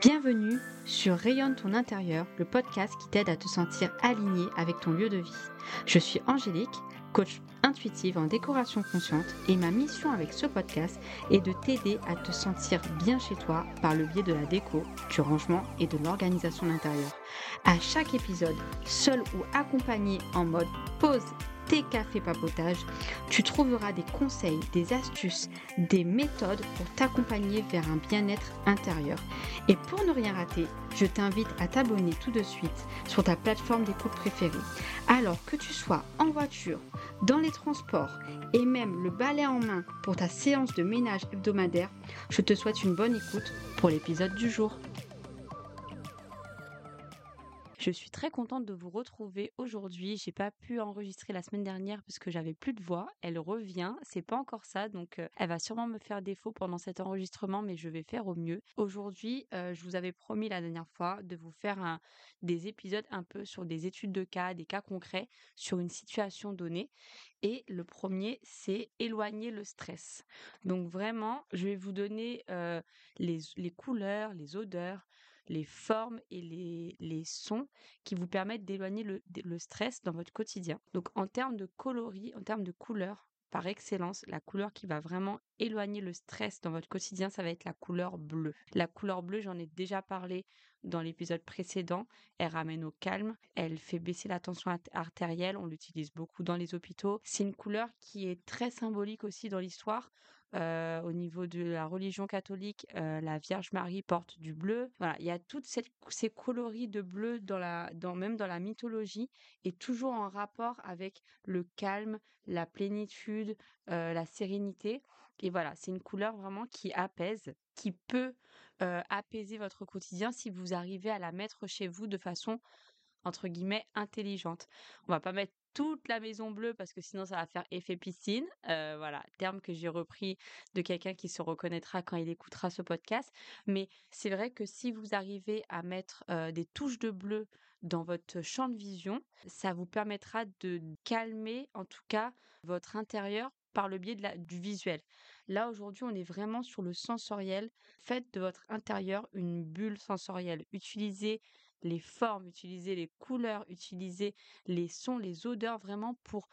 Bienvenue sur Rayonne ton intérieur, le podcast qui t'aide à te sentir aligné avec ton lieu de vie. Je suis Angélique, coach intuitive en décoration consciente et ma mission avec ce podcast est de t'aider à te sentir bien chez toi par le biais de la déco, du rangement et de l'organisation d'intérieur. À chaque épisode, seul ou accompagné en mode pause tes cafés papotage, tu trouveras des conseils, des astuces, des méthodes pour t'accompagner vers un bien-être intérieur. Et pour ne rien rater, je t'invite à t'abonner tout de suite sur ta plateforme d'écoute préférée. Alors que tu sois en voiture, dans les transports et même le balai en main pour ta séance de ménage hebdomadaire, je te souhaite une bonne écoute pour l'épisode du jour. Je suis très contente de vous retrouver aujourd'hui. J'ai pas pu enregistrer la semaine dernière parce que j'avais plus de voix. Elle revient, c'est pas encore ça, donc elle va sûrement me faire défaut pendant cet enregistrement, mais je vais faire au mieux. Aujourd'hui, je vous avais promis la dernière fois de vous faire des épisodes un peu sur des études de cas, des cas concrets sur une situation donnée. Et le premier, c'est éloigner le stress. Donc vraiment, je vais vous donner les couleurs, les odeurs, les formes et les, les sons qui vous permettent d'éloigner le, le stress dans votre quotidien. Donc en termes de coloris, en termes de couleurs, par excellence, la couleur qui va vraiment éloigner le stress dans votre quotidien, ça va être la couleur bleue. La couleur bleue, j'en ai déjà parlé dans l'épisode précédent, elle ramène au calme, elle fait baisser la tension artérielle, on l'utilise beaucoup dans les hôpitaux. C'est une couleur qui est très symbolique aussi dans l'histoire. Euh, au niveau de la religion catholique, euh, la Vierge Marie porte du bleu. Voilà, il y a toutes ces coloris de bleu dans la, dans, même dans la mythologie, et toujours en rapport avec le calme, la plénitude, euh, la sérénité. Et voilà, c'est une couleur vraiment qui apaise, qui peut apaiser votre quotidien si vous arrivez à la mettre chez vous de façon entre guillemets intelligente. On va pas mettre toute la maison bleue parce que sinon ça va faire effet piscine. voilà, terme que j'ai repris de quelqu'un qui se reconnaîtra quand il écoutera ce podcast. Mais c'est vrai que si vous arrivez à mettre des touches de bleu dans votre champ de vision, ça vous permettra de calmer en tout cas votre intérieur par le biais de la, du visuel. Là, aujourd'hui, on est vraiment sur le sensoriel. Faites de votre intérieur une bulle sensorielle. Utilisez les formes, utilisez les couleurs, utilisez les sons, les odeurs vraiment pour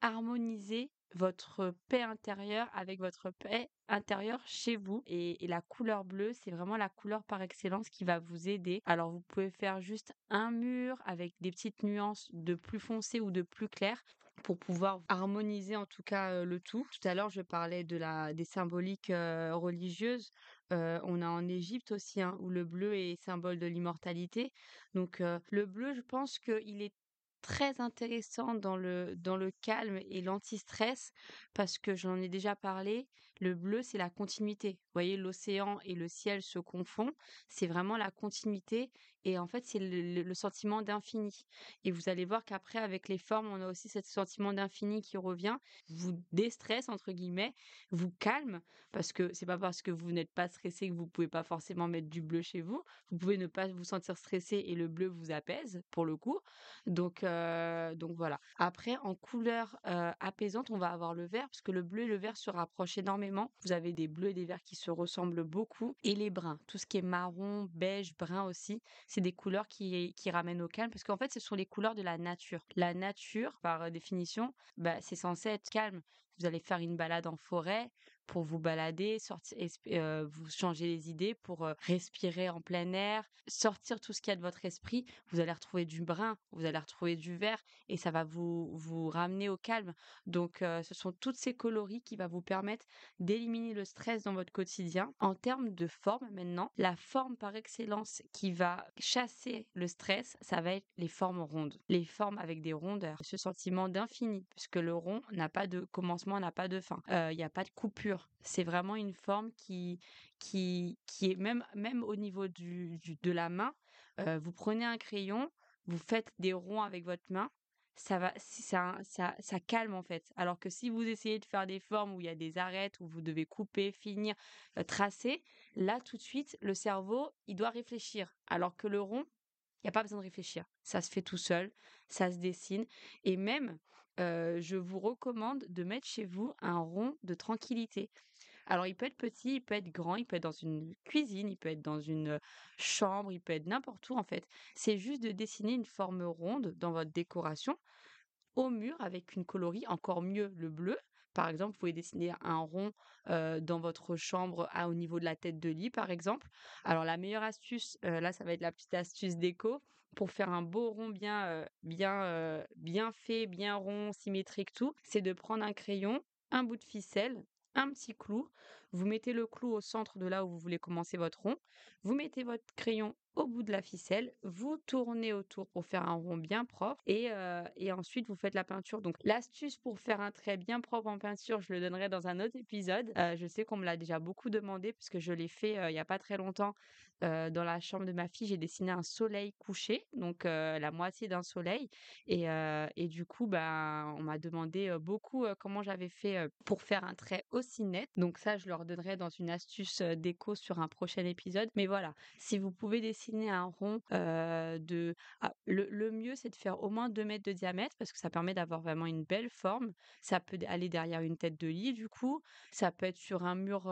harmoniser votre paix intérieure avec votre paix intérieure chez vous. Et, la couleur bleue, c'est vraiment la couleur par excellence qui va vous aider. Alors vous pouvez faire juste un mur avec des petites nuances de plus foncé ou de plus clair pour pouvoir harmoniser en tout cas le tout. Tout à l'heure, je parlais de la des symboliques religieuses. on a en Égypte aussi hein, où le bleu est symbole de l'immortalité. Donc le bleu, je pense qu'il est très intéressant dans le, dans le calme et l'anti-stress parce que j'en ai déjà parlé. Le bleu, c'est la continuité. Vous voyez, l'océan et le ciel se confondent. C'est vraiment la continuité et en fait, c'est le, sentiment d'infini. Et vous allez voir qu'après, avec les formes, on a aussi ce sentiment d'infini qui revient, vous déstresse, entre guillemets, vous calme, parce que c'est pas parce que vous n'êtes pas stressé que vous pouvez pas forcément mettre du bleu chez vous. Vous pouvez ne pas vous sentir stressé et le bleu vous apaise, pour le coup. Donc, euh, donc voilà. Après, en couleur euh, apaisante, on va avoir le vert, parce que le bleu et le vert se rapprochent énormément. Vous avez des bleus et des verts qui se ressemblent beaucoup. Et les bruns, tout ce qui est marron, beige, brun aussi c'est des couleurs qui, qui ramènent au calme parce qu'en fait, ce sont les couleurs de la nature. La nature, par définition, bah, c'est censé être calme. Vous allez faire une balade en forêt, pour vous balader, sortir, euh, vous changer les idées, pour euh, respirer en plein air, sortir tout ce qu'il y a de votre esprit. Vous allez retrouver du brun, vous allez retrouver du vert et ça va vous, vous ramener au calme. Donc, euh, ce sont toutes ces coloris qui vont vous permettre d'éliminer le stress dans votre quotidien. En termes de forme, maintenant, la forme par excellence qui va chasser le stress, ça va être les formes rondes. Les formes avec des rondeurs. Ce sentiment d'infini, puisque le rond n'a pas de commencement, n'a pas de fin. Il n'y a pas de coupure c'est vraiment une forme qui, qui, qui est même, même au niveau du, de la main. vous prenez un crayon, vous faites des ronds avec votre main, ça va, ça, ça, ça calme en fait. Alors que si vous essayez de faire des formes où il y a des arêtes, où vous devez couper, finir, tracer, là tout de suite, le cerveau, il doit réfléchir. Alors que le rond, il n'y a pas besoin de réfléchir. Ça se fait tout seul, ça se dessine. Et même, je vous recommande de mettre chez vous un rond de tranquillité. Alors, il peut être petit, il peut être grand, il peut être dans une cuisine, il peut être dans une chambre, il peut être n'importe où en fait. C'est juste de dessiner une forme ronde dans votre décoration au mur avec une colorie, encore mieux le bleu. Par exemple, vous pouvez dessiner un rond dans votre chambre à, au niveau de la tête de lit, par exemple. Alors, la meilleure astuce, là, ça va être la petite astuce déco pour faire un beau rond bien, bien, bien fait, bien rond, symétrique, tout. C'est de prendre un crayon, un bout de ficelle, un petit clou. Vous mettez le clou au centre de là où vous voulez commencer votre rond. Vous mettez votre crayon au bout de la ficelle, vous tournez autour pour faire un rond bien propre et, et ensuite vous faites la peinture. Donc l'astuce pour faire un trait bien propre en peinture, je le donnerai dans un autre épisode. je sais qu'on me l'a déjà beaucoup demandé puisque je l'ai fait il n'y a pas très longtemps dans la chambre de ma fille. J'ai dessiné un soleil couché, donc la moitié d'un soleil. Et, du coup, ben, on m'a demandé beaucoup comment j'avais fait pour faire un trait aussi net. Donc ça, je leur donnerai dans une astuce déco sur un prochain épisode. Mais voilà, si vous pouvez dessiner un rond de... Ah, le, mieux, c'est de faire au moins 2 mètres de diamètre parce que ça permet d'avoir vraiment une belle forme. Ça peut aller derrière une tête de lit, du coup. Ça peut être sur un mur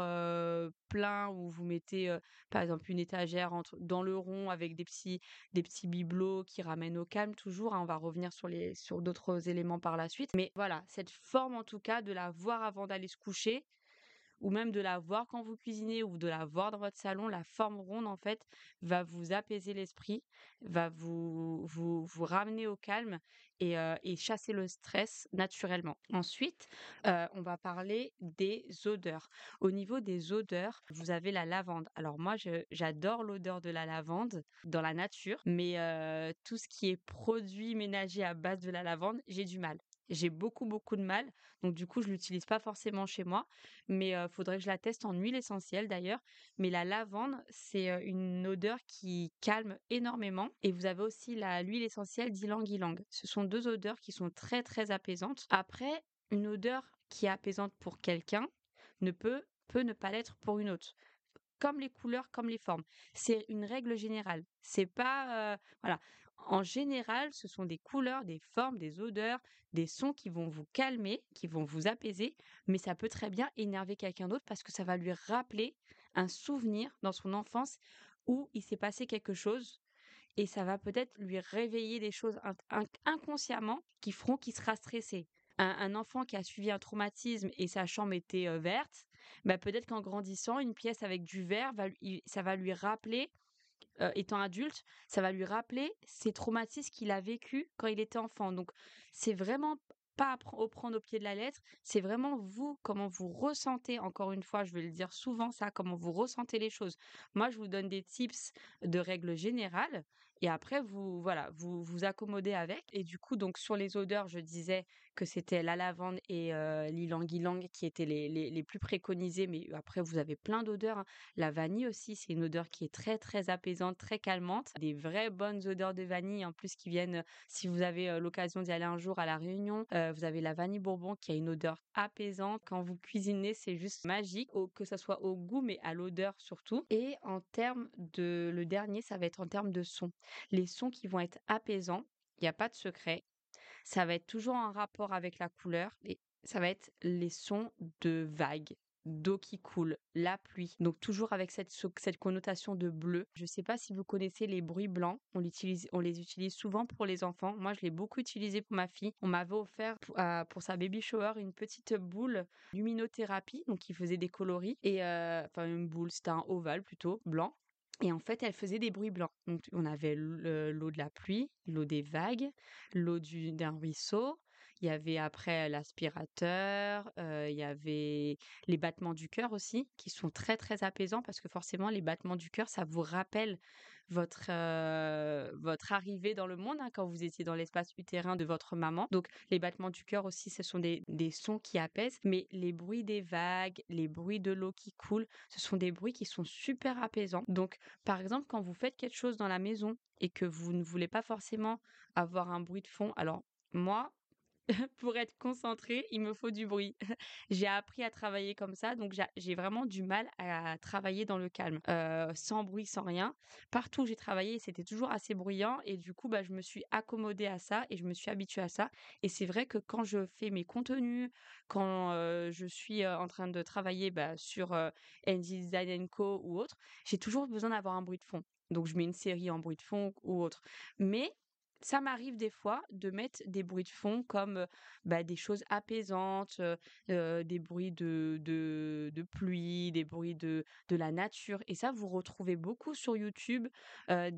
plein où vous mettez, par exemple, une étagère entre, dans le rond avec des petits, des petits bibelots qui ramènent au calme toujours. Hein. on va revenir sur, les, sur d'autres éléments par la suite. Mais voilà, cette forme en tout cas, de la voir avant d'aller se coucher, ou même de la voir quand vous cuisinez ou de la voir dans votre salon, la forme ronde en fait va vous apaiser l'esprit, va vous, vous, vous ramener au calme et, et, chasser le stress naturellement. Ensuite, on va parler des odeurs. Au niveau des odeurs, vous avez la lavande. Alors moi, j'adore l'odeur de la lavande dans la nature, mais tout ce qui est produit ménager à base de la lavande, j'ai du mal. J'ai beaucoup, beaucoup de mal. Donc, du coup, je l'utilise pas forcément chez moi. Mais il faudrait que je la teste en huile essentielle d'ailleurs. Mais la lavande, c'est une odeur qui calme énormément. Et vous avez aussi la, l'huile essentielle d'ylang-ylang. Ce sont deux odeurs qui sont très, très apaisantes. Après, une odeur qui est apaisante pour quelqu'un ne peut, peut ne pas l'être pour une autre comme les couleurs, comme les formes. C'est une règle générale. C'est pas voilà. En général, ce sont des couleurs, des formes, des odeurs, des sons qui vont vous calmer, qui vont vous apaiser, mais ça peut très bien énerver quelqu'un d'autre parce que ça va lui rappeler un souvenir dans son enfance où il s'est passé quelque chose et ça va peut-être lui réveiller des choses inconsciemment qui feront qu'il sera stressé. Un, enfant qui a suivi un traumatisme et sa chambre était verte, bah peut-être qu'en grandissant, une pièce avec du vert, ça va lui rappeler étant adulte, ça va lui rappeler ces traumatismes qu'il a vécu quand il était enfant. Donc, c'est vraiment pas à prendre au pied de la lettre, c'est vraiment vous, comment vous ressentez, encore une fois, je vais le dire souvent ça, comment vous ressentez les choses. Moi, je vous donne des tips de règles générales et après, vous, voilà, vous vous accommodez avec. Et du coup, donc, sur les odeurs, je disais que c'était la lavande et l'ilang-ilang qui étaient les, les, plus préconisés, mais après vous avez plein d'odeurs. Hein. La vanille aussi, c'est une odeur qui est très très apaisante, très calmante. Des vraies bonnes odeurs de vanille en plus qui viennent, si vous avez l'occasion d'y aller un jour à la Réunion, vous avez la vanille bourbon qui a une odeur apaisante. Quand vous cuisinez, c'est juste magique, que ce soit au goût mais à l'odeur surtout. Et en termes de, le dernier, ça va être en termes de son. Les sons qui vont être apaisants, il n'y a pas de secret ça va être toujours en rapport avec la couleur et ça va être les sons de vagues d'eau qui coule, la pluie, donc toujours avec cette, cette connotation de bleu. Je ne sais pas si vous connaissez les bruits blancs, on, on les utilise souvent pour les enfants. Moi, je l'ai beaucoup utilisé pour ma fille. On m'avait offert pour, pour, sa baby shower une petite boule luminothérapie, donc qui faisait des coloris, et euh, enfin une boule, c'était un ovale plutôt, blanc. Et en fait, elle faisait des bruits blancs. On avait l'eau de la pluie, l'eau des vagues, l'eau d'un ruisseau. Il y avait après l'aspirateur, il y avait les battements du cœur aussi, qui sont très très apaisants parce que forcément, les battements du cœur, ça vous rappelle votre, votre arrivée dans le monde hein, quand vous étiez dans l'espace utérin de votre maman. Donc les battements du cœur aussi, ce sont des, des, sons qui apaisent, mais les bruits des vagues, les bruits de l'eau qui coule, ce sont des bruits qui sont super apaisants. Donc par exemple, quand vous faites quelque chose dans la maison et que vous ne voulez pas forcément avoir un bruit de fond, alors moi, pour être concentrée, il me faut du bruit. j'ai appris à travailler comme ça, donc j'ai vraiment du mal à travailler dans le calme, euh, sans bruit, sans rien. Partout où j'ai travaillé, c'était toujours assez bruyant et du coup, bah, je me suis accommodée à ça et je me suis habituée à ça. Et c'est vrai que quand je fais mes contenus, quand euh, je suis euh, en train de travailler bah, sur Design Co ou autre, j'ai toujours besoin d'avoir un bruit de fond. Donc je mets une série en bruit de fond ou autre. Mais ça m'arrive des fois de mettre des bruits de fond comme bah, des choses apaisantes, des bruits de, de, pluie, des bruits de, de la nature. Et ça, vous retrouvez beaucoup sur YouTube des,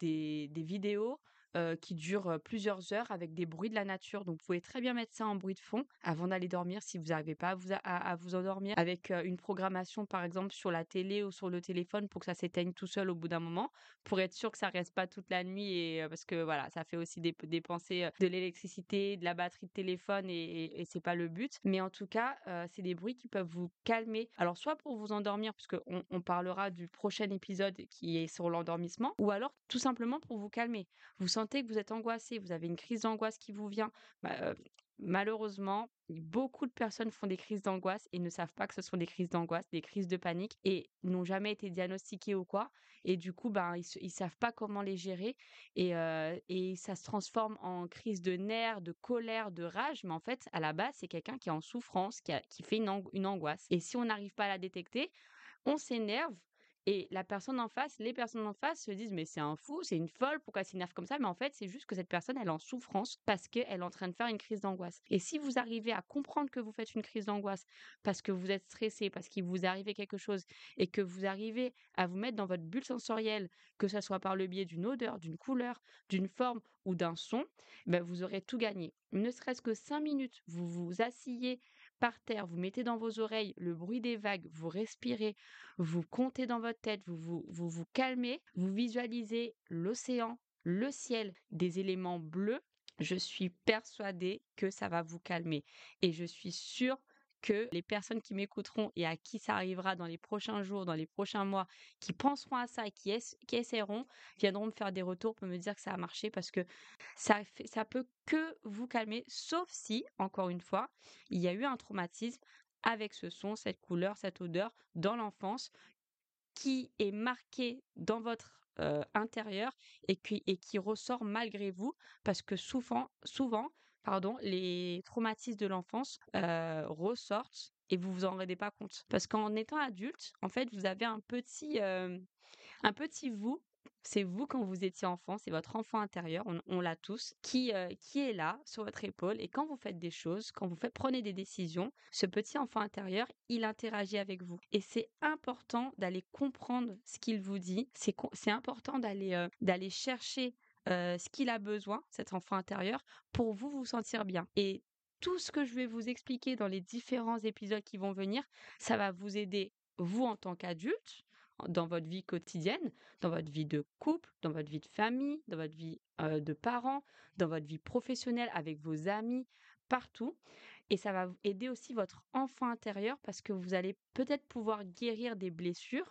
des, des vidéos qui dure plusieurs heures avec des bruits de la nature. Donc, vous pouvez très bien mettre ça en bruit de fond avant d'aller dormir si vous n'arrivez pas à vous, à, vous endormir avec une programmation, par exemple, sur la télé ou sur le téléphone pour que ça s'éteigne tout seul au bout d'un moment, pour être sûr que ça reste pas toute la nuit et parce que voilà, ça fait aussi dépenser de l'électricité, de la batterie de téléphone et, et, c'est pas le but. Mais en tout cas, c'est des bruits qui peuvent vous calmer. Alors, soit pour vous endormir, puisque on parlera du prochain épisode qui est sur l'endormissement, ou alors tout simplement pour vous calmer. Vous sentez que vous êtes angoissé, vous avez une crise d'angoisse qui vous vient, bah, malheureusement, beaucoup de personnes font des crises d'angoisse et ne savent pas que ce sont des crises d'angoisse, des crises de panique et n'ont jamais été diagnostiquées ou quoi. Et du coup, ben, ils ne savent pas comment les gérer et, ça se transforme en crise de nerfs, de colère, de rage. Mais en fait, à la base, c'est quelqu'un qui est en souffrance, qui, fait une angoisse. Et si on n'arrive pas à la détecter, on s'énerve et la personne en face, les personnes en face se disent mais c'est un fou, c'est une folle, pourquoi elle s'énerve comme ça? Mais en fait, c'est juste que cette personne, elle est en souffrance parce qu'elle est en train de faire une crise d'angoisse. Et si vous arrivez à comprendre que vous faites une crise d'angoisse parce que vous êtes stressé, parce qu'il vous arrive quelque chose et que vous arrivez à vous mettre dans votre bulle sensorielle, que ce soit par le biais d'une odeur, d'une couleur, d'une forme ou d'un son, ben vous aurez tout gagné. Ne serait-ce que cinq minutes, vous vous asseyez par terre, vous mettez dans vos oreilles le bruit des vagues, vous respirez, vous comptez dans votre tête, vous vous, calmez, vous visualisez l'océan, le ciel, des éléments bleus, je suis persuadée que ça va vous calmer. Et je suis sûre que les personnes qui m'écouteront et à qui ça arrivera dans les prochains jours, dans les prochains mois, qui penseront à ça et qui, essaieront, viendront me faire des retours pour me dire que ça a marché parce que ça, fait, ça peut que vous calmer, sauf si, encore une fois, il y a eu un traumatisme avec ce son, cette couleur, cette odeur dans l'enfance qui est marqué dans votre intérieur et qui, et qui ressort malgré vous parce que souvent, souvent pardon, les traumatismes de l'enfance ressortent et vous vous en rendez pas compte. Parce qu'en étant adulte, en fait, vous avez un petit, un petit vous c'est vous quand vous étiez enfant, c'est votre enfant intérieur, on, l'a tous, qui, qui est là sur votre épaule. Et quand vous faites des choses, quand vous faites, prenez des décisions, ce petit enfant intérieur, il interagit avec vous. Et c'est important d'aller comprendre ce qu'il vous dit. C'est important d'aller d'aller chercher ce qu'il a besoin, cet enfant intérieur, pour vous vous sentir bien. Et tout ce que je vais vous expliquer dans les différents épisodes qui vont venir, ça va vous aider, vous en tant qu'adulte, dans votre vie quotidienne, dans votre vie de couple, dans votre vie de famille, dans votre vie de parents, dans votre vie professionnelle, avec vos amis, partout. Et ça va aider aussi votre enfant intérieur parce que vous allez peut-être pouvoir guérir des blessures,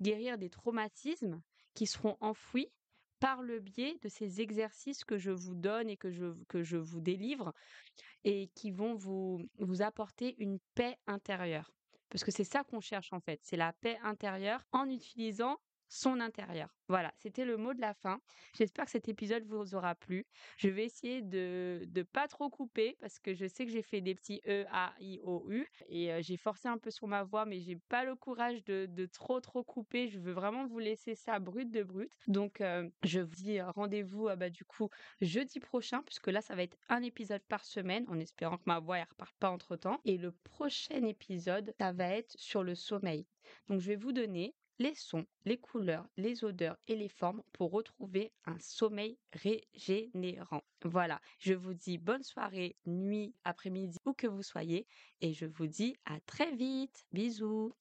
guérir des traumatismes qui seront enfouis par le biais de ces exercices que je vous donne et que je, que je vous délivre et qui vont vous, vous apporter une paix intérieure. Parce que c'est ça qu'on cherche en fait, c'est la paix intérieure en utilisant son intérieur. Voilà, c'était le mot de la fin. J'espère que cet épisode vous aura plu. Je vais essayer de ne pas trop couper parce que je sais que j'ai fait des petits E, A, I, O, U et j'ai forcé un peu sur ma voix, mais j'ai pas le courage de, de, trop trop couper. Je veux vraiment vous laisser ça brut de brut. Donc, je vous dis rendez-vous bah, du coup jeudi prochain, puisque là, ça va être un épisode par semaine en espérant que ma voix ne reparte pas entre temps. Et le prochain épisode, ça va être sur le sommeil. Donc, je vais vous donner les sons, les couleurs, les odeurs et les formes pour retrouver un sommeil régénérant. Voilà, je vous dis bonne soirée, nuit, après-midi, où que vous soyez, et je vous dis à très vite. Bisous